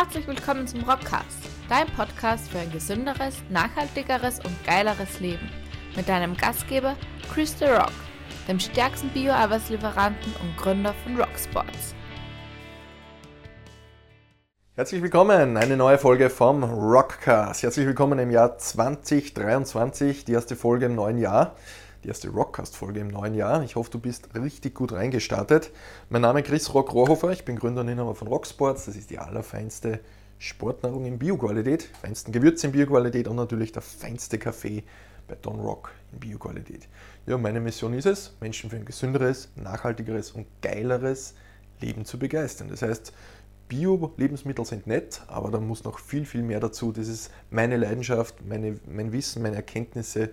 Herzlich willkommen zum Rockcast, dein Podcast für ein gesünderes, nachhaltigeres und geileres Leben. Mit deinem Gastgeber Chris The Rock, dem stärksten Bio-Arbeitslieferanten und Gründer von Rocksports. Herzlich willkommen, eine neue Folge vom Rockcast. Herzlich willkommen im Jahr 2023, die erste Folge im neuen Jahr die erste Rockcast-Folge im neuen Jahr. Ich hoffe, du bist richtig gut reingestartet. Mein Name ist Chris Rock Rohrhofer, ich bin Gründer und Inhaber von Rocksports. Das ist die allerfeinste Sportnahrung in Bioqualität, feinsten Gewürze in Bioqualität und natürlich der feinste Kaffee bei Don Rock in Bioqualität. Ja, meine Mission ist es, Menschen für ein gesünderes, nachhaltigeres und geileres Leben zu begeistern. Das heißt, Bio-Lebensmittel sind nett, aber da muss noch viel, viel mehr dazu. Das ist meine Leidenschaft, meine, mein Wissen, meine Erkenntnisse,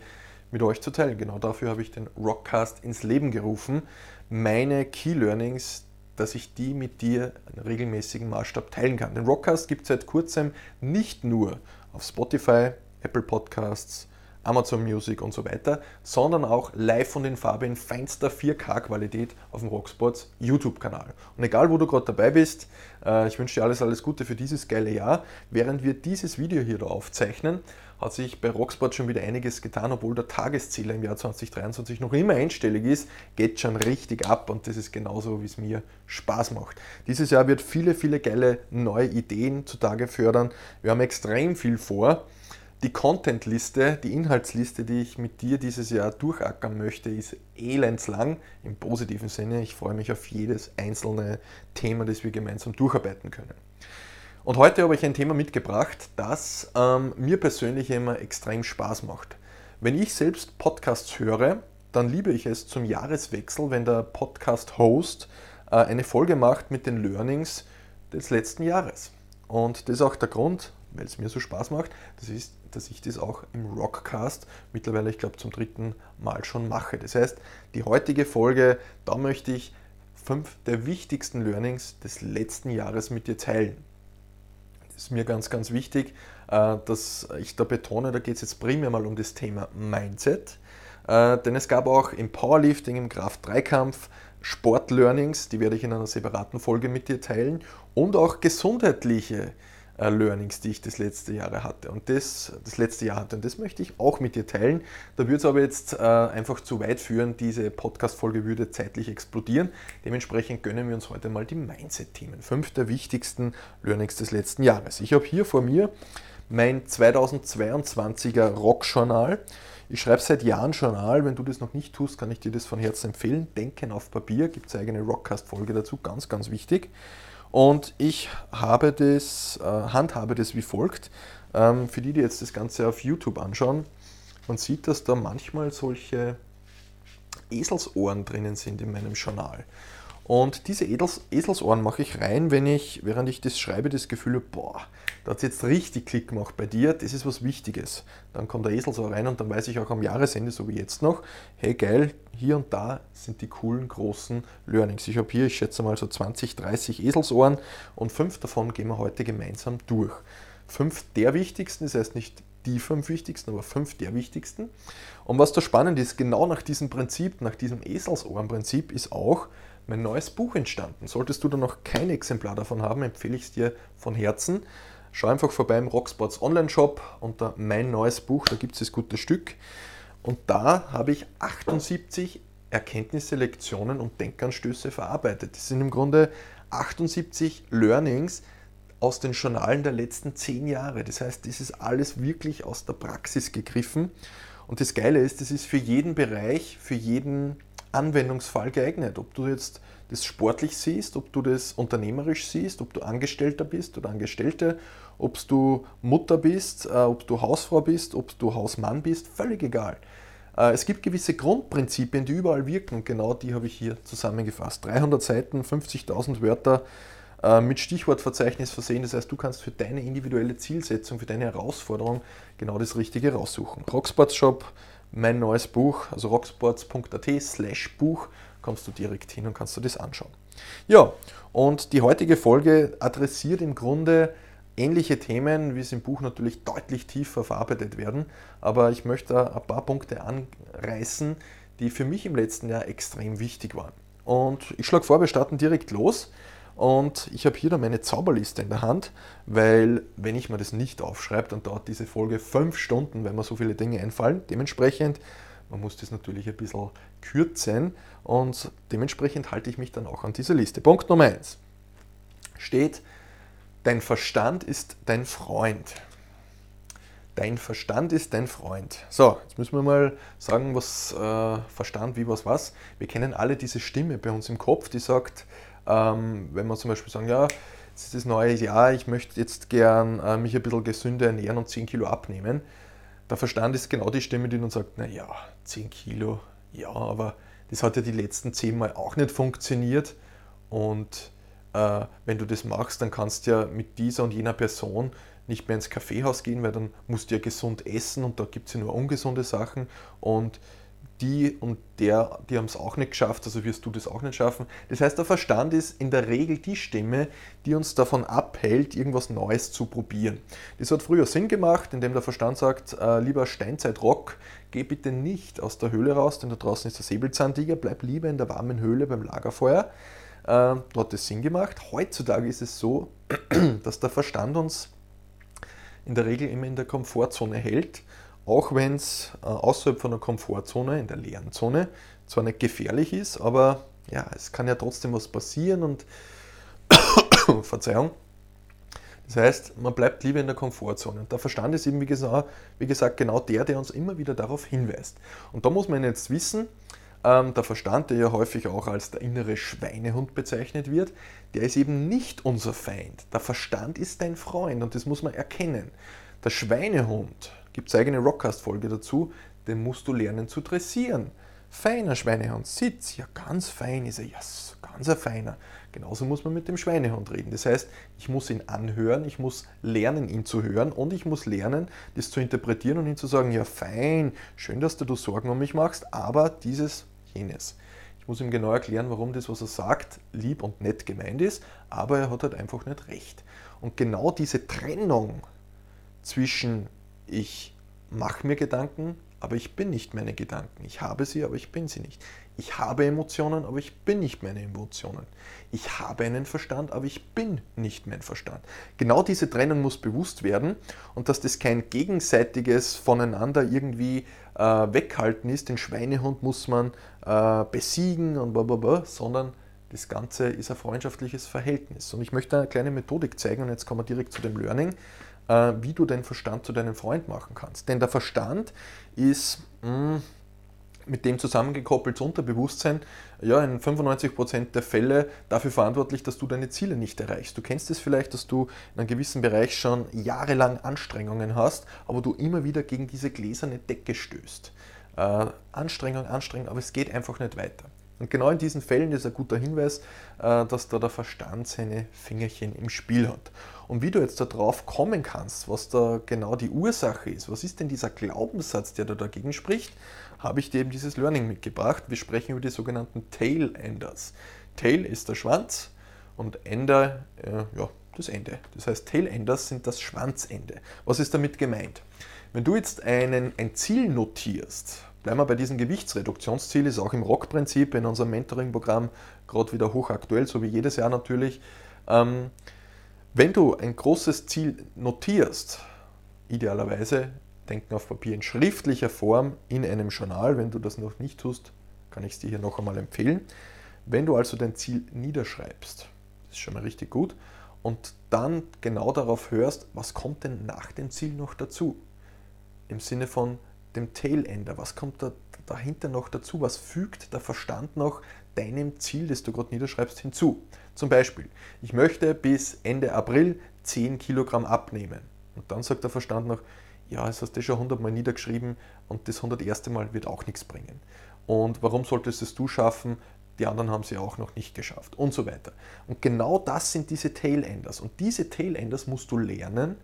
mit euch zu teilen. Genau dafür habe ich den Rockcast ins Leben gerufen. Meine Key Learnings, dass ich die mit dir in regelmäßigen Maßstab teilen kann. Den Rockcast gibt es seit kurzem nicht nur auf Spotify, Apple Podcasts, Amazon Music und so weiter, sondern auch live und in Farbe in feinster 4K-Qualität auf dem Rocksports YouTube-Kanal. Und egal, wo du gerade dabei bist, äh, ich wünsche dir alles, alles Gute für dieses geile Jahr. Während wir dieses Video hier aufzeichnen, hat sich bei Rocksport schon wieder einiges getan, obwohl der Tageszähler im Jahr 2023 noch immer einstellig ist, geht schon richtig ab und das ist genauso, wie es mir Spaß macht. Dieses Jahr wird viele, viele geile neue Ideen zutage fördern. Wir haben extrem viel vor. Die Content-Liste, die Inhaltsliste, die ich mit dir dieses Jahr durchackern möchte, ist elendslang im positiven Sinne. Ich freue mich auf jedes einzelne Thema, das wir gemeinsam durcharbeiten können. Und heute habe ich ein Thema mitgebracht, das ähm, mir persönlich immer extrem Spaß macht. Wenn ich selbst Podcasts höre, dann liebe ich es zum Jahreswechsel, wenn der Podcast-Host äh, eine Folge macht mit den Learnings des letzten Jahres. Und das ist auch der Grund, weil es mir so Spaß macht, das ist, dass ich das auch im Rockcast mittlerweile, ich glaube, zum dritten Mal schon mache. Das heißt, die heutige Folge, da möchte ich fünf der wichtigsten Learnings des letzten Jahres mit dir teilen ist mir ganz, ganz wichtig, äh, dass ich da betone, da geht es jetzt primär mal um das Thema Mindset. Äh, denn es gab auch im Powerlifting, im Kraft-3-Kampf Sport-Learnings, die werde ich in einer separaten Folge mit dir teilen und auch gesundheitliche äh, Learnings, die ich das letzte Jahr hatte und das, das letzte Jahr hatte. Und das möchte ich auch mit dir teilen. Da würde es aber jetzt äh, einfach zu weit führen. Diese Podcast-Folge würde zeitlich explodieren. Dementsprechend gönnen wir uns heute mal die Mindset-Themen. Fünf der wichtigsten Learnings des letzten Jahres. Ich habe hier vor mir mein 2022er Rock-Journal. Ich schreibe seit Jahren Journal. Wenn du das noch nicht tust, kann ich dir das von Herzen empfehlen. Denken auf Papier, gibt es eigene Rockcast-Folge dazu, ganz, ganz wichtig. Und ich habe das, äh, handhabe das wie folgt. Ähm, für die, die jetzt das Ganze auf YouTube anschauen, man sieht, dass da manchmal solche Eselsohren drinnen sind in meinem Journal. Und diese Edels, Eselsohren mache ich rein, wenn ich, während ich das schreibe, das Gefühl habe, boah, da hat es jetzt richtig Klick gemacht bei dir, das ist was Wichtiges. Dann kommt der Eselsohr rein und dann weiß ich auch am Jahresende, so wie jetzt noch, hey geil, hier und da sind die coolen großen Learnings. Ich habe hier, ich schätze mal so 20, 30 Eselsohren und fünf davon gehen wir heute gemeinsam durch. Fünf der wichtigsten, das heißt nicht die fünf wichtigsten, aber fünf der wichtigsten. Und was da spannend ist, genau nach diesem Prinzip, nach diesem Eselsohrenprinzip ist auch, mein neues Buch entstanden. Solltest du da noch kein Exemplar davon haben, empfehle ich es dir von Herzen. Schau einfach vorbei im Rocksports Online-Shop unter Mein neues Buch, da gibt es das gute Stück. Und da habe ich 78 Erkenntnisse, Lektionen und Denkanstöße verarbeitet. Das sind im Grunde 78 Learnings aus den Journalen der letzten 10 Jahre. Das heißt, das ist alles wirklich aus der Praxis gegriffen. Und das Geile ist, das ist für jeden Bereich, für jeden Anwendungsfall geeignet. Ob du jetzt das sportlich siehst, ob du das unternehmerisch siehst, ob du Angestellter bist oder Angestellte, ob du Mutter bist, äh, ob du Hausfrau bist, ob du Hausmann bist, völlig egal. Äh, es gibt gewisse Grundprinzipien, die überall wirken und genau die habe ich hier zusammengefasst. 300 Seiten, 50.000 Wörter äh, mit Stichwortverzeichnis versehen. Das heißt, du kannst für deine individuelle Zielsetzung, für deine Herausforderung genau das Richtige raussuchen. Rocksports Shop mein neues Buch, also rocksports.at slash Buch, kommst du direkt hin und kannst du das anschauen. Ja, und die heutige Folge adressiert im Grunde ähnliche Themen, wie es im Buch natürlich deutlich tiefer verarbeitet werden, aber ich möchte ein paar Punkte anreißen, die für mich im letzten Jahr extrem wichtig waren. Und ich schlage vor, wir starten direkt los. Und ich habe hier dann meine Zauberliste in der Hand, weil wenn ich mir das nicht aufschreibe, dann dauert diese Folge fünf Stunden, wenn mir so viele Dinge einfallen. Dementsprechend, man muss das natürlich ein bisschen kürzen und dementsprechend halte ich mich dann auch an dieser Liste. Punkt Nummer eins steht, dein Verstand ist dein Freund. Dein Verstand ist dein Freund. So, jetzt müssen wir mal sagen, was äh, Verstand, wie, was, was. Wir kennen alle diese Stimme bei uns im Kopf, die sagt, ähm, wenn wir zum Beispiel sagen, ja, es ist das neue Jahr, ich möchte jetzt gern äh, mich ein bisschen gesünder ernähren und 10 Kilo abnehmen. Der Verstand ist genau die Stimme, die uns sagt, naja, 10 Kilo, ja, aber das hat ja die letzten 10 Mal auch nicht funktioniert. Und äh, wenn du das machst, dann kannst du ja mit dieser und jener Person nicht mehr ins Kaffeehaus gehen, weil dann musst du ja gesund essen und da gibt es ja nur ungesunde Sachen und die und der, die haben es auch nicht geschafft, also wirst du das auch nicht schaffen. Das heißt, der Verstand ist in der Regel die Stimme, die uns davon abhält, irgendwas Neues zu probieren. Das hat früher Sinn gemacht, indem der Verstand sagt, äh, lieber Steinzeitrock, geh bitte nicht aus der Höhle raus, denn da draußen ist der Säbelzahntiger, bleib lieber in der warmen Höhle beim Lagerfeuer. Äh, da hat das Sinn gemacht. Heutzutage ist es so, dass der Verstand uns in der Regel immer in der Komfortzone hält, auch wenn es äh, außerhalb von der Komfortzone, in der leeren Zone, zwar nicht gefährlich ist, aber ja, es kann ja trotzdem was passieren und Verzeihung. Das heißt, man bleibt lieber in der Komfortzone. Und der Verstand ist eben, wie gesagt, wie gesagt, genau der, der uns immer wieder darauf hinweist. Und da muss man jetzt wissen, ähm, der Verstand, der ja häufig auch als der innere Schweinehund bezeichnet wird, der ist eben nicht unser Feind. Der Verstand ist dein Freund und das muss man erkennen. Der Schweinehund, gibt es eigene Rockcast-Folge dazu, den musst du lernen zu dressieren. Feiner Schweinehund, Sitz, ja ganz fein ist er, ja yes, ganz ein feiner. Genauso muss man mit dem Schweinehund reden. Das heißt, ich muss ihn anhören, ich muss lernen, ihn zu hören und ich muss lernen, das zu interpretieren und ihm zu sagen, ja fein, schön, dass du Sorgen um mich machst, aber dieses jenes. Ich muss ihm genau erklären, warum das, was er sagt, lieb und nett gemeint ist, aber er hat halt einfach nicht recht. Und genau diese Trennung zwischen ich mache mir Gedanken, aber ich bin nicht meine Gedanken. Ich habe sie, aber ich bin sie nicht. Ich habe Emotionen, aber ich bin nicht meine Emotionen. Ich habe einen Verstand, aber ich bin nicht mein Verstand. Genau diese Trennung muss bewusst werden und dass das kein gegenseitiges voneinander irgendwie äh, weghalten ist. Den Schweinehund muss man äh, besiegen und blablabla, sondern das Ganze ist ein freundschaftliches Verhältnis. Und ich möchte eine kleine Methodik zeigen und jetzt kommen wir direkt zu dem Learning, äh, wie du den Verstand zu deinem Freund machen kannst. Denn der Verstand ist mh, mm, mit dem zusammengekoppeltes Unterbewusstsein ja in 95% der Fälle dafür verantwortlich, dass du deine Ziele nicht erreichst. Du kennst es vielleicht, dass du in einem gewissen Bereich schon jahrelang Anstrengungen hast, aber du immer wieder gegen diese gläserne Decke stößt. Äh, Anstrengung, Anstrengung, aber es geht einfach nicht weiter. Und genau in diesen Fällen ist ein guter Hinweis, äh, dass da der Verstand seine Fingerchen im Spiel hat. Und wie du jetzt darauf kommen kannst, was da genau die Ursache ist, was ist denn dieser Glaubenssatz, der da dagegen spricht, habe ich dir eben dieses Learning mitgebracht. Wir sprechen über die sogenannten Tail Enders. Tail ist der Schwanz und Ender, äh, ja, das Ende. Das heißt, Tail Enders sind das Schwanzende. Was ist damit gemeint? Wenn du jetzt einen, ein Ziel notierst, bleiben wir bei diesem Gewichtsreduktionsziel, ist auch im Rock-Prinzip in unserem Mentoring-Programm gerade wieder hochaktuell, so wie jedes Jahr natürlich. Ähm, wenn du ein großes Ziel notierst, idealerweise denken auf Papier in schriftlicher Form in einem Journal, wenn du das noch nicht tust, kann ich es dir hier noch einmal empfehlen. Wenn du also dein Ziel niederschreibst, das ist schon mal richtig gut, und dann genau darauf hörst, was kommt denn nach dem Ziel noch dazu? Im Sinne von dem Tailender, was kommt da dahinter noch dazu? Was fügt der Verstand noch deinem Ziel, das du gerade niederschreibst, hinzu? Zum Beispiel, ich möchte bis Ende April 10 Kilogramm abnehmen. Und dann sagt der Verstand noch, ja, es hast du schon 100 Mal niedergeschrieben und das 101. Mal wird auch nichts bringen. Und warum solltest es du schaffen? Die anderen haben sie auch noch nicht geschafft und so weiter. Und genau das sind diese Tailenders. Und diese Tailenders musst du lernen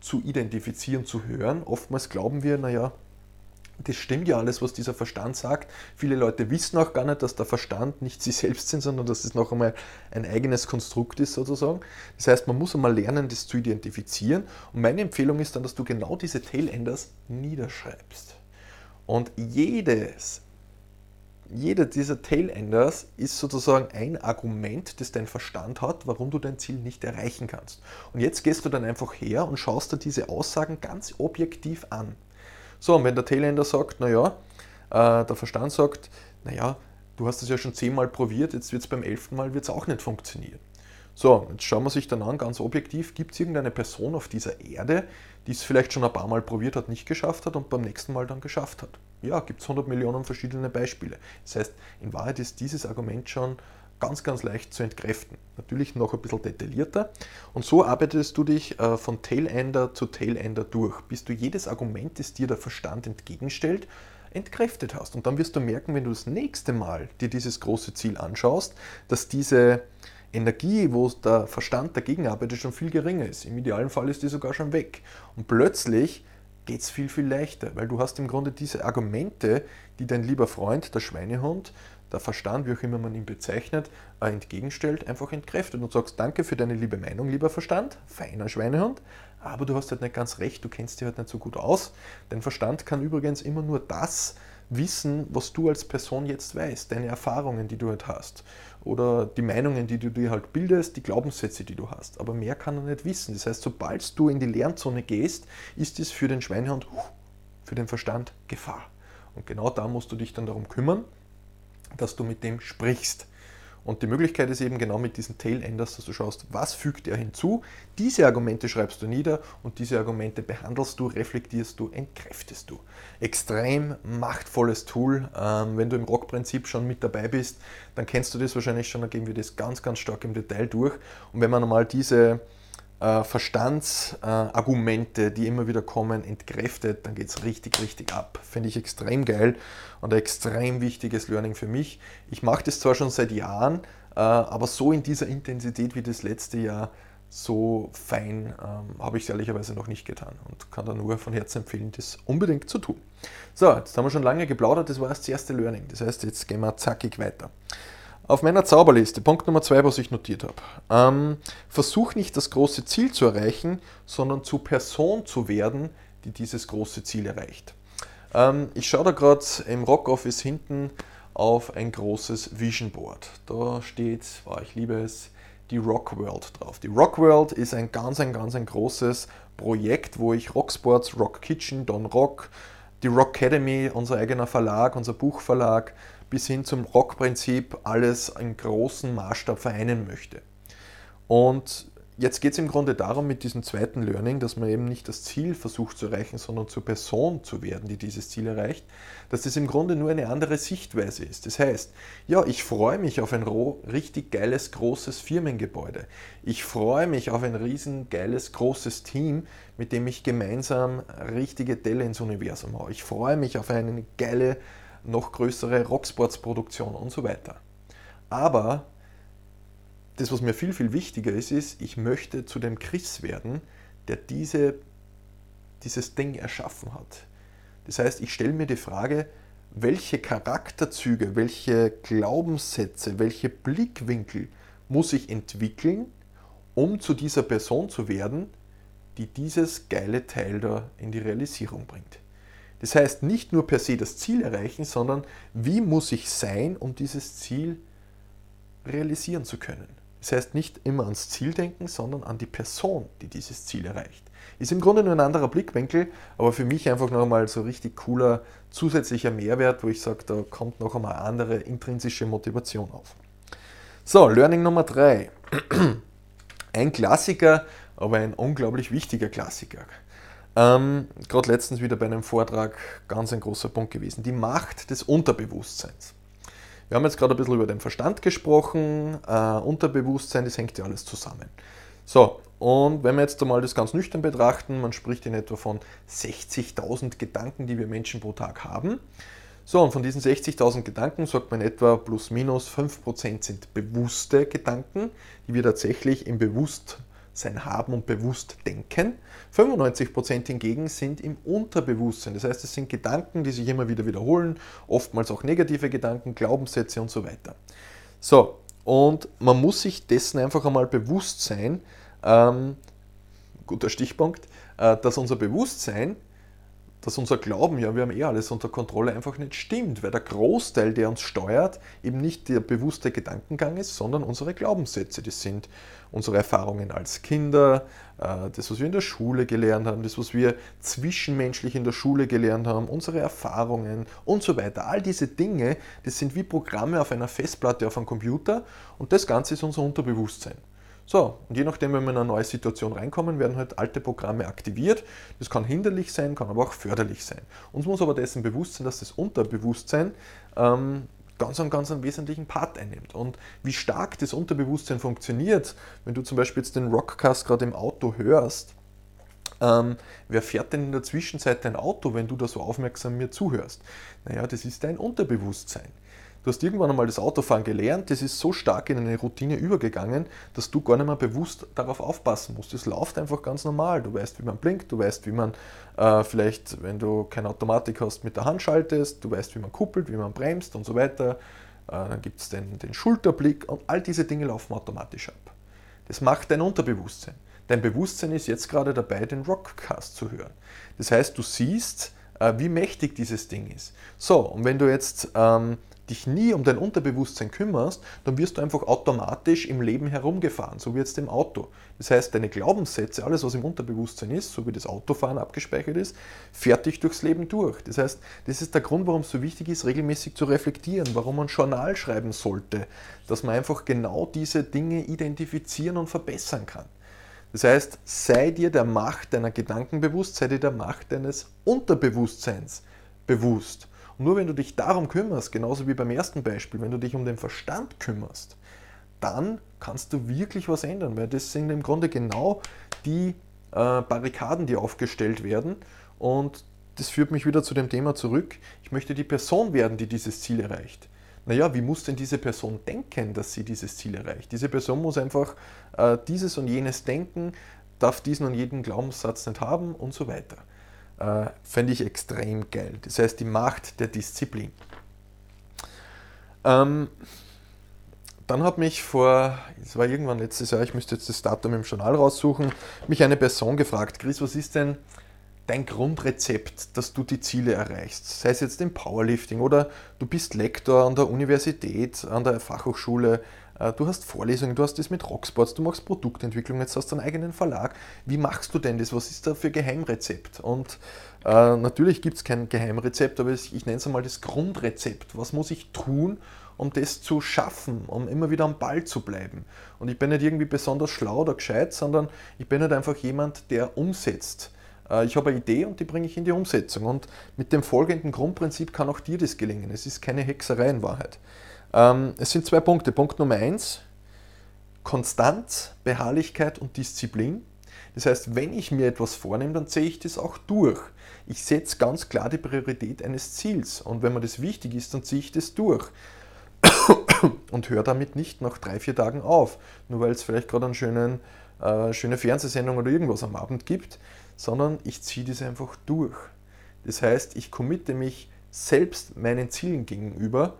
zu identifizieren, zu hören. Oftmals glauben wir, naja, das stimmt ja alles, was dieser Verstand sagt. Viele Leute wissen auch gar nicht, dass der Verstand nicht sie selbst sind, sondern dass es noch einmal ein eigenes Konstrukt ist sozusagen. Das heißt, man muss einmal lernen, das zu identifizieren. Und meine Empfehlung ist dann, dass du genau diese Tailenders niederschreibst. Und jedes jeder dieser Tailenders ist sozusagen ein Argument, das dein Verstand hat, warum du dein Ziel nicht erreichen kannst. Und jetzt gehst du dann einfach her und schaust dir diese Aussagen ganz objektiv an. So, und wenn der Tailender sagt, naja, äh, der Verstand sagt, naja, du hast es ja schon zehnmal probiert, jetzt wird es beim elften Mal wird's auch nicht funktionieren. So, jetzt schauen wir sich dann an, ganz objektiv, gibt es irgendeine Person auf dieser Erde, die es vielleicht schon ein paar Mal probiert hat, nicht geschafft hat und beim nächsten Mal dann geschafft hat? Ja, gibt es 100 Millionen verschiedene Beispiele. Das heißt, in Wahrheit ist dieses Argument schon ganz, ganz leicht zu entkräften. Natürlich noch ein bisschen detaillierter. Und so arbeitest du dich äh, von Tailender zu Tailender durch, bis du jedes Argument, das dir der Verstand entgegenstellt, entkräftet hast. Und dann wirst du merken, wenn du das nächste Mal dir dieses große Ziel anschaust, dass diese Energie, wo der Verstand dagegen arbeitet, schon viel geringer ist. Im idealen Fall ist die sogar schon weg. Und plötzlich geht es viel, viel leichter, weil du hast im Grunde diese Argumente, die dein lieber Freund, der Schweinehund, der Verstand, wie auch immer man ihn bezeichnet, äh, entgegenstellt, einfach entkräftet und sagst, danke für deine liebe Meinung, lieber Verstand, feiner Schweinehund, aber du hast halt nicht ganz recht, du kennst dich halt nicht so gut aus. Dein Verstand kann übrigens immer nur das wissen, was du als Person jetzt weißt, deine Erfahrungen, die du halt hast oder die Meinungen, die du dir halt bildest, die Glaubenssätze, die du hast. Aber mehr kann er nicht wissen. Das heißt, sobald du in die Lernzone gehst, ist es für den Schweinehund, für den Verstand Gefahr. Und genau da musst du dich dann darum kümmern, dass du mit dem sprichst. Und die Möglichkeit ist eben genau mit diesen Tailenders, dass du schaust, was fügt er hinzu. Diese Argumente schreibst du nieder und diese Argumente behandelst du, reflektierst du, entkräftest du. Extrem machtvolles Tool. Ähm, wenn du im Rock-Prinzip schon mit dabei bist, dann kennst du das wahrscheinlich schon, dann gehen wir das ganz, ganz stark im Detail durch. Und wenn man mal diese äh, Verstandsargumente, äh, die immer wieder kommen, entkräftet, dann geht es richtig, richtig ab. Finde ich extrem geil und ein extrem wichtiges Learning für mich. Ich mache das zwar schon seit Jahren, äh, aber so in dieser Intensität wie das letzte Jahr, so fein ähm, habe ich es ehrlicherweise noch nicht getan und kann da nur von Herzen empfehlen, das unbedingt zu tun. So, jetzt haben wir schon lange geplaudert, das war das erste Learning. Das heißt, jetzt gehen wir zackig weiter. Auf meiner Zauberliste, Punkt Nummer zwei, was ich notiert habe. Ähm, versuch nicht das große Ziel zu erreichen, sondern zu Person zu werden, die dieses große Ziel erreicht. Ähm, ich schaue da gerade im Rock Office hinten auf ein großes Vision Board. Da steht, oh, ich liebe es, die Rock World drauf. Die Rock World ist ein ganz, ein ganz ein großes Projekt, wo ich Rock Sports, Rock Kitchen, Don Rock, die Rock Academy, unser eigener Verlag, unser Buchverlag, bis hin zum Rock-Prinzip alles in großen Maßstab vereinen möchte. Und jetzt geht es im Grunde darum, mit diesem zweiten Learning, dass man eben nicht das Ziel versucht zu erreichen, sondern zur Person zu werden, die dieses Ziel erreicht, dass das im Grunde nur eine andere Sichtweise ist. Das heißt, ja, ich freue mich auf ein richtig geiles, großes Firmengebäude. Ich freue mich auf ein riesen geiles, großes Team, mit dem ich gemeinsam richtige Delle ins Universum haue. Ich freue mich auf eine geile noch größere Rocksports-Produktion und so weiter. Aber das, was mir viel, viel wichtiger ist, ist, ich möchte zu dem Chris werden, der diese, dieses Ding erschaffen hat. Das heißt, ich stelle mir die Frage, welche Charakterzüge, welche Glaubenssätze, welche Blickwinkel muss ich entwickeln, um zu dieser Person zu werden, die dieses geile Teil da in die Realisierung bringt. Das heißt, nicht nur per se das Ziel erreichen, sondern wie muss ich sein, um dieses Ziel realisieren zu können. Das heißt, nicht immer ans Ziel denken, sondern an die Person, die dieses Ziel erreicht. Ist im Grunde nur ein anderer Blickwinkel, aber für mich einfach noch einmal so richtig cooler zusätzlicher Mehrwert, wo ich sage, da kommt noch einmal andere intrinsische Motivation auf. So, Learning Nummer drei. Ein Klassiker, aber ein unglaublich wichtiger Klassiker. Ähm, Gerade letztens wieder bei einem Vortrag ganz ein großer Punkt gewesen. Die Macht des Unterbewusstseins. Wir haben jetzt gerade ein bisschen über den Verstand gesprochen. Äh, Unterbewusstsein, das hängt ja alles zusammen. So, und wenn wir jetzt einmal das ganz nüchtern betrachten, man spricht in etwa von 60.000 Gedanken, die wir Menschen pro Tag haben. So, und von diesen 60.000 Gedanken sagt man etwa plus minus 5% sind bewusste Gedanken, die wir tatsächlich im Bewusstsein sein Haben und bewusst denken. 95% hingegen sind im Unterbewusstsein. Das heißt, es sind Gedanken, die sich immer wieder wiederholen, oftmals auch negative Gedanken, Glaubenssätze und so weiter. So, und man muss sich dessen einfach einmal bewusst sein, ähm, guter Stichpunkt, äh, dass unser Bewusstsein dass unser Glauben, ja, wir haben eh alles unter Kontrolle, einfach nicht stimmt, weil der Großteil, der uns steuert, eben nicht der bewusste Gedankengang ist, sondern unsere Glaubenssätze. Das sind unsere Erfahrungen als Kinder, äh, das, was wir in der Schule gelernt haben, das, was wir zwischenmenschlich in der Schule gelernt haben, unsere Erfahrungen und so weiter. All diese Dinge, das sind wie Programme auf einer Festplatte auf einem Computer und das Ganze ist unser Unterbewusstsein. So, und je nachdem, wenn wir in eine neue Situation reinkommen, werden halt alte Programme aktiviert. Das kann hinderlich sein, kann aber auch förderlich sein. Uns muss aber dessen bewusst sein, dass das Unterbewusstsein ähm, ganz, einen, ganz einen wesentlichen Part einnimmt. Und wie stark das Unterbewusstsein funktioniert, wenn du zum Beispiel jetzt den Rockcast gerade im Auto hörst, ähm, wer fährt denn in der Zwischenzeit dein Auto, wenn du da so aufmerksam mir zuhörst? Naja, das ist dein Unterbewusstsein. Du hast irgendwann einmal das Autofahren gelernt, das ist so stark in eine Routine übergegangen, dass du gar nicht mehr bewusst darauf aufpassen musst. Es läuft einfach ganz normal. Du weißt, wie man blinkt, du weißt, wie man äh, vielleicht, wenn du keine Automatik hast, mit der Hand schaltest, du weißt, wie man kuppelt, wie man bremst und so weiter. Äh, dann gibt es den, den Schulterblick und all diese Dinge laufen automatisch ab. Das macht dein Unterbewusstsein. Dein Bewusstsein ist jetzt gerade dabei, den Rockcast zu hören. Das heißt, du siehst, äh, wie mächtig dieses Ding ist. So, und wenn du jetzt ähm, dich nie um dein Unterbewusstsein kümmerst, dann wirst du einfach automatisch im Leben herumgefahren, so wie jetzt im Auto. Das heißt, deine Glaubenssätze, alles was im Unterbewusstsein ist, so wie das Autofahren abgespeichert ist, fährt dich durchs Leben durch. Das heißt, das ist der Grund, warum es so wichtig ist, regelmäßig zu reflektieren, warum man Journal schreiben sollte, dass man einfach genau diese Dinge identifizieren und verbessern kann. Das heißt, sei dir der Macht deiner Gedanken bewusst, sei dir der Macht deines Unterbewusstseins bewusst. Und nur wenn du dich darum kümmerst, genauso wie beim ersten Beispiel, wenn du dich um den Verstand kümmerst, dann kannst du wirklich was ändern, weil das sind im Grunde genau die äh, Barrikaden, die aufgestellt werden. Und das führt mich wieder zu dem Thema zurück. Ich möchte die Person werden, die dieses Ziel erreicht. Naja, wie muss denn diese Person denken, dass sie dieses Ziel erreicht? Diese Person muss einfach äh, dieses und jenes denken, darf diesen und jeden Glaubenssatz nicht haben und so weiter äh, fände ich extrem geil. Das heißt, die Macht der Disziplin. Ähm, dann hat mich vor, es war irgendwann letztes Jahr, ich müsste jetzt das Datum im Journal raussuchen, mich eine Person gefragt, Chris, was ist denn dein Grundrezept, dass du die Ziele erreichst? Sei es jetzt im Powerlifting oder du bist Lektor an der Universität, an der Fachhochschule, du hast Vorlesungen, du hast das mit Rocksports, du machst Produktentwicklung, jetzt hast du einen eigenen Verlag. Wie machst du denn das? Was ist da für Geheimrezept? Und äh, natürlich gibt es kein Geheimrezept, aber ich, ich nenne es einmal das Grundrezept. Was muss ich tun, um das zu schaffen, um immer wieder am Ball zu bleiben? Und ich bin nicht irgendwie besonders schlau oder gescheit, sondern ich bin halt einfach jemand, der umsetzt. Äh, ich habe eine Idee und die bringe ich in die Umsetzung. Und mit dem folgenden Grundprinzip kann auch dir das gelingen. Es ist keine Hexerei in Wahrheit. Ähm, es sind zwei Punkte. Punkt Nummer eins, Konstanz, Beharrlichkeit und Disziplin. Das heißt, wenn ich mir etwas vornehme, dann ziehe ich das auch durch. Ich setze ganz klar die Priorität eines Ziels und wenn mir das wichtig ist, dann ziehe ich das durch und höre damit nicht nach drei, vier Tagen auf, nur weil es vielleicht gerade eine schönen, äh, schöne Fernsehsendung oder irgendwas am Abend gibt, sondern ich ziehe das einfach durch. Das heißt, ich committe mich selbst meinen Zielen gegenüber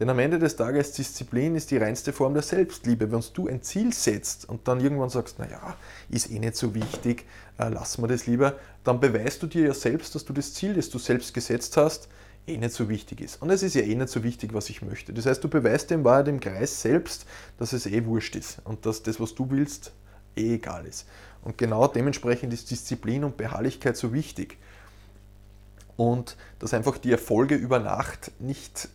denn am Ende des Tages, Disziplin ist die reinste Form der Selbstliebe. Wenn du ein Ziel setzt und dann irgendwann sagst, naja, ist eh nicht so wichtig, äh, lass mal das lieber, dann beweist du dir ja selbst, dass du das Ziel, das du selbst gesetzt hast, eh nicht so wichtig ist. Und es ist ja eh nicht so wichtig, was ich möchte. Das heißt, du beweist dem Wahrheit im Kreis selbst, dass es eh wurscht ist und dass das, was du willst, eh egal ist. Und genau dementsprechend ist Disziplin und Beharrlichkeit so wichtig. Und dass einfach die Erfolge über Nacht nicht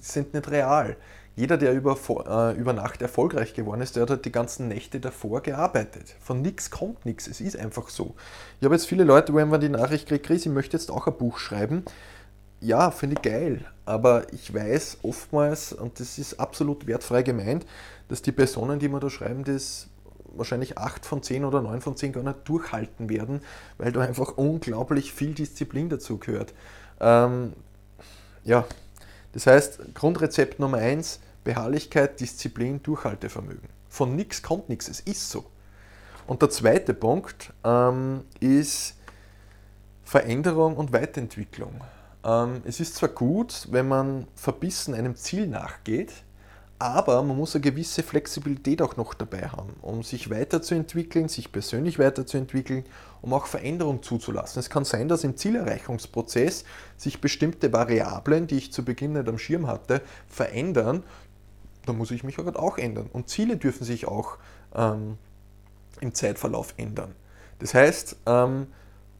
sind nicht real. Jeder, der über, äh, über Nacht erfolgreich geworden ist, der hat halt die ganzen Nächte davor gearbeitet. Von nichts kommt nichts. Es ist einfach so. Ich habe jetzt viele Leute, wo man die Nachricht kriegt, Chris, ich möchte jetzt auch ein Buch schreiben. Ja, finde ich geil. Aber ich weiß oftmals, und das ist absolut wertfrei gemeint, dass die Personen, die mir da schreiben, das wahrscheinlich 8 von 10 oder 9 von 10 gar nicht durchhalten werden, weil da einfach unglaublich viel Disziplin dazu gehört. Ähm, ja, das heißt, Grundrezept Nummer eins, Beharrlichkeit, Disziplin, Durchhaltevermögen. Von nichts kommt nichts, es ist so. Und der zweite Punkt ähm, ist Veränderung und Weiterentwicklung. Ähm, es ist zwar gut, wenn man verbissen einem Ziel nachgeht, Aber man muss eine gewisse Flexibilität auch noch dabei haben, um sich weiterzuentwickeln, sich persönlich weiterzuentwickeln, um auch Veränderung zuzulassen. Es kann sein, dass im Zielerreichungsprozess sich bestimmte Variablen, die ich zu Beginn nicht am Schirm hatte, verändern. Da muss ich mich halt auch ändern. Und Ziele dürfen sich auch ähm, im Zeitverlauf ändern. Das heißt, ähm,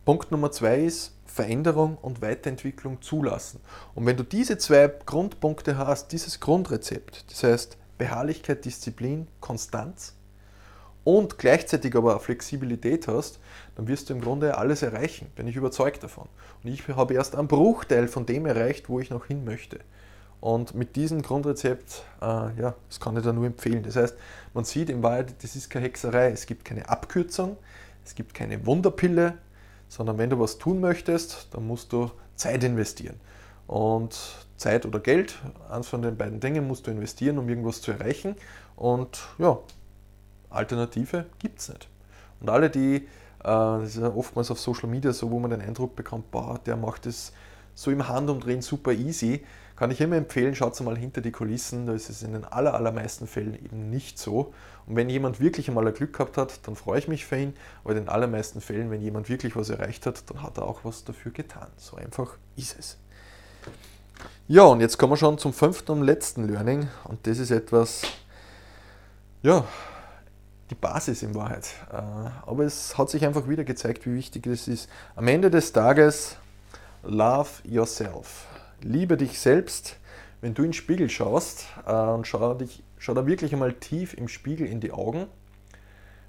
Punkt Nummer zwei ist, Veränderung und Weiterentwicklung zulassen. Und wenn du diese zwei Grundpunkte hast, dieses Grundrezept, das heißt Beharrlichkeit, Disziplin, Konstanz und gleichzeitig aber Flexibilität hast, dann wirst du im Grunde alles erreichen, bin ich überzeugt davon. Und ich habe erst einen Bruchteil von dem erreicht, wo ich noch hin möchte. Und mit diesem Grundrezept, äh, ja, das kann ich da nur empfehlen. Das heißt, man sieht in Wahrheit, das ist keine Hexerei. Es gibt keine Abkürzung, es gibt keine Wunderpille, sondern wenn du was tun möchtest, dann musst du Zeit investieren. Und Zeit oder Geld, eins von den beiden Dingen musst du investieren, um irgendwas zu erreichen. Und ja, Alternative gibt es nicht. Und alle, die, äh, das ist ja oftmals auf Social Media so, wo man den Eindruck bekommt, boah, der macht es so im Handumdrehen super easy, kann ich immer empfehlen, schaut mal hinter die Kulissen, da ist es in den aller, allermeisten Fällen eben nicht so. Und wenn jemand wirklich einmal ein Glück gehabt hat, dann freue ich mich für ihn, aber in den allermeisten Fällen, wenn jemand wirklich was erreicht hat, dann hat er auch was dafür getan. So einfach ist es. Ja, und jetzt kommen wir schon zum fünften und letzten Learning und das ist etwas, ja, die Basis in Wahrheit. Äh, aber es hat sich einfach wieder gezeigt, wie wichtig es ist. Am Ende des Tages, love yourself liebe dich selbst, wenn du in den Spiegel schaust äh, und schau, dich, schau da wirklich einmal tief im Spiegel in die Augen,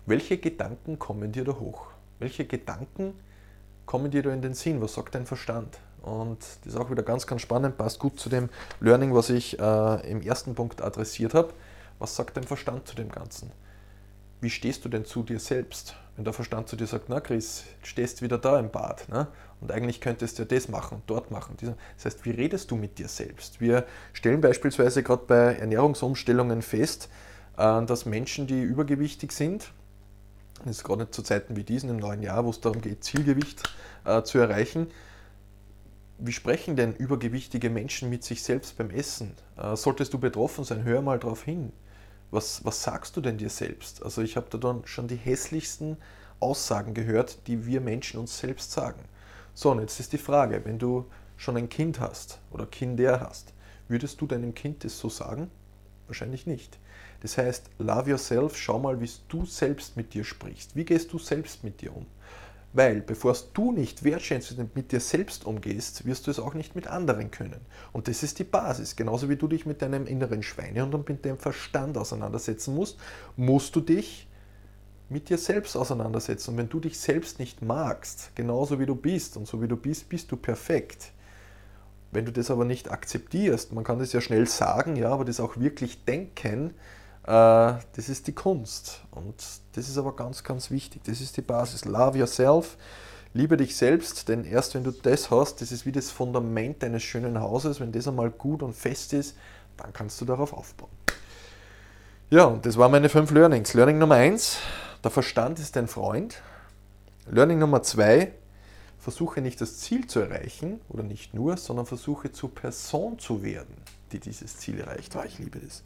welche Gedanken kommen dir da hoch? Welche Gedanken kommen dir da in den Sinn? Was sagt dein Verstand? Und das ist auch wieder ganz, ganz spannend, passt gut zu dem Learning, was ich äh, im ersten Punkt adressiert habe. Was sagt dein Verstand zu dem Ganzen? Wie stehst du denn zu dir selbst? Wenn der Verstand zu dir sagt, na Chris, stehst wieder da im Bad ne? und eigentlich könntest du ja das machen dort machen. Das heißt, wie redest du mit dir selbst? Wir stellen beispielsweise gerade bei Ernährungsumstellungen fest, äh, dass Menschen, die übergewichtig sind, das ist gerade zu Zeiten wie diesen im neuen Jahr, wo es darum geht, Zielgewicht äh, zu erreichen, wie sprechen denn übergewichtige Menschen mit sich selbst beim Essen? Äh, solltest du betroffen sein, hör mal drauf hin was, was sagst du denn dir selbst? Also ich habe da dann schon die hässlichsten Aussagen gehört, die wir Menschen uns selbst sagen. So, und jetzt ist die Frage, wenn du schon ein Kind hast oder Kinder hast, würdest du deinem Kind das so sagen? Wahrscheinlich nicht. Das heißt, love yourself, schau mal, wie du selbst mit dir sprichst. Wie gehst du selbst mit dir um? Weil bevor du nicht wertschätzend mit dir selbst umgehst, wirst du es auch nicht mit anderen können. Und das ist die Basis. Genauso wie du dich mit deinem inneren Schweinehund und mit deinem Verstand auseinandersetzen musst, musst du dich mit dir selbst auseinandersetzen. Und wenn du dich selbst nicht magst, genauso wie du bist, und so wie du bist, bist du perfekt. Wenn du das aber nicht akzeptierst, man kann das ja schnell sagen, ja, aber das auch wirklich denken, das ist die Kunst. Und das ist aber ganz, ganz wichtig. Das ist die Basis. Love yourself. Liebe dich selbst, denn erst wenn du das hast, das ist wie das Fundament deines schönen Hauses, wenn das einmal gut und fest ist, dann kannst du darauf aufbauen. Ja, und das waren meine fünf Learnings. Learning Nummer eins, der Verstand ist dein Freund. Learning Nummer zwei, versuche nicht das Ziel zu erreichen oder nicht nur, sondern versuche zur Person zu werden, die dieses Ziel erreicht. Oh, ich liebe das.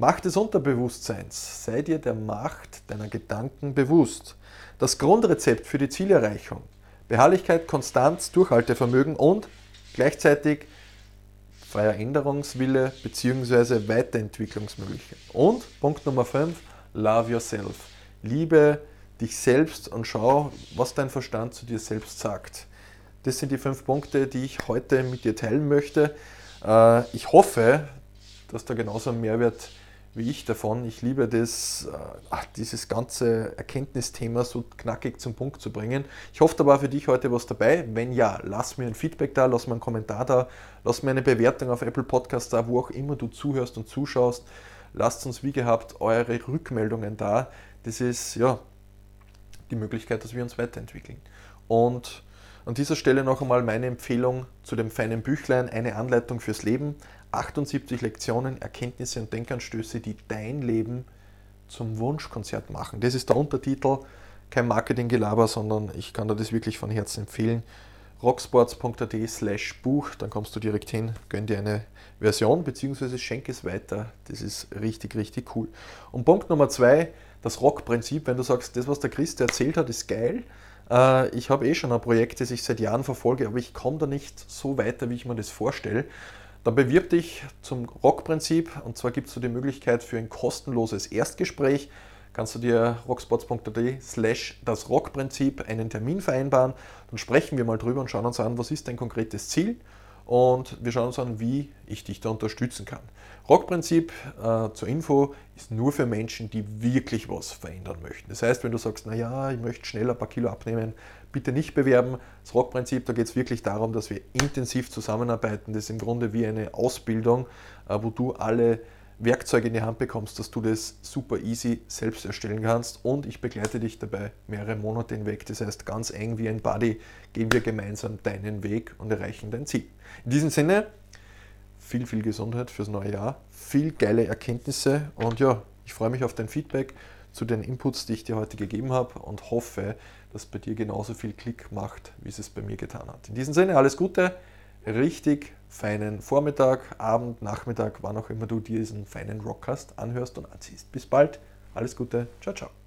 Macht des Unterbewusstseins. Sei dir der Macht deiner Gedanken bewusst. Das Grundrezept für die Zielerreichung. Beharrlichkeit, Konstanz, Durchhaltevermögen und gleichzeitig freier Änderungswille bzw. Weiterentwicklungsmöglichkeit. Und Punkt Nummer 5, love yourself. Liebe dich selbst und schau, was dein Verstand zu dir selbst sagt. Das sind die fünf Punkte, die ich heute mit dir teilen möchte. Äh, ich hoffe, dass da genauso ein Mehrwert wie ich davon. Ich liebe das, äh, dieses ganze Erkenntnisthema so knackig zum Punkt zu bringen. Ich hoffe, da war für dich heute was dabei. Wenn ja, lass mir ein Feedback da, lass mir einen Kommentar da, lass mir eine Bewertung auf Apple Podcasts da, wo auch immer du zuhörst und zuschaust. Lasst uns wie gehabt eure Rückmeldungen da. Das ist ja die Möglichkeit, dass wir uns weiterentwickeln. Und an dieser Stelle noch einmal meine Empfehlung zu dem feinen Büchlein, eine Anleitung fürs Leben. 78 Lektionen, Erkenntnisse und Denkanstöße, die dein Leben zum Wunschkonzert machen. Das ist der Untertitel, kein Marketinggelaber, sondern ich kann dir das wirklich von Herzen empfehlen. rocksports.at slash Buch, dann kommst du direkt hin, gönn dir eine Version, beziehungsweise schenke es weiter. Das ist richtig, richtig cool. Und Punkt Nummer zwei, das Rock-Prinzip, wenn du sagst, das, was der Christ erzählt hat, ist geil. Äh, ich habe eh schon ein Projekt, das ich seit Jahren verfolge, aber ich komme da nicht so weiter, wie ich mir das vorstelle. Dann bewirb dich zum Rock-Prinzip. Und zwar gibt es die Möglichkeit für ein kostenloses Erstgespräch. Kannst du dir rockspots.at slash das Rockprinzip einen Termin vereinbaren. Dann sprechen wir mal drüber und schauen uns an, was ist dein konkretes Ziel und wir schauen uns an, wie ich dich da unterstützen kann. Rockprinzip äh, zur Info ist nur für Menschen, die wirklich was verändern möchten. Das heißt, wenn du sagst, naja, ich möchte schnell ein paar Kilo abnehmen, bitte nicht bewerben. Das Rockprinzip, da geht es wirklich darum, dass wir intensiv zusammenarbeiten. Das ist im Grunde wie eine Ausbildung, äh, wo du alle Werkzeuge in die Hand bekommst, dass du das super easy selbst erstellen kannst und ich begleite dich dabei mehrere Monate hinweg. Das heißt, ganz eng wie ein Buddy gehen wir gemeinsam deinen Weg und erreichen dein Ziel. In diesem Sinne, viel, viel Gesundheit fürs neue Jahr, viel geile Erkenntnisse und ja, ich freue mich auf dein Feedback zu den Inputs, die ich dir heute gegeben habe und hoffe, dass bei dir genauso viel Klick macht, wie es es bei mir getan hat. In diesem Sinne, alles Gute richtig feinen Vormittag, Abend, Nachmittag, wann auch immer du diesen feinen Rockcast anhörst und anziehst. Bis bald, alles Gute, ciao, ciao.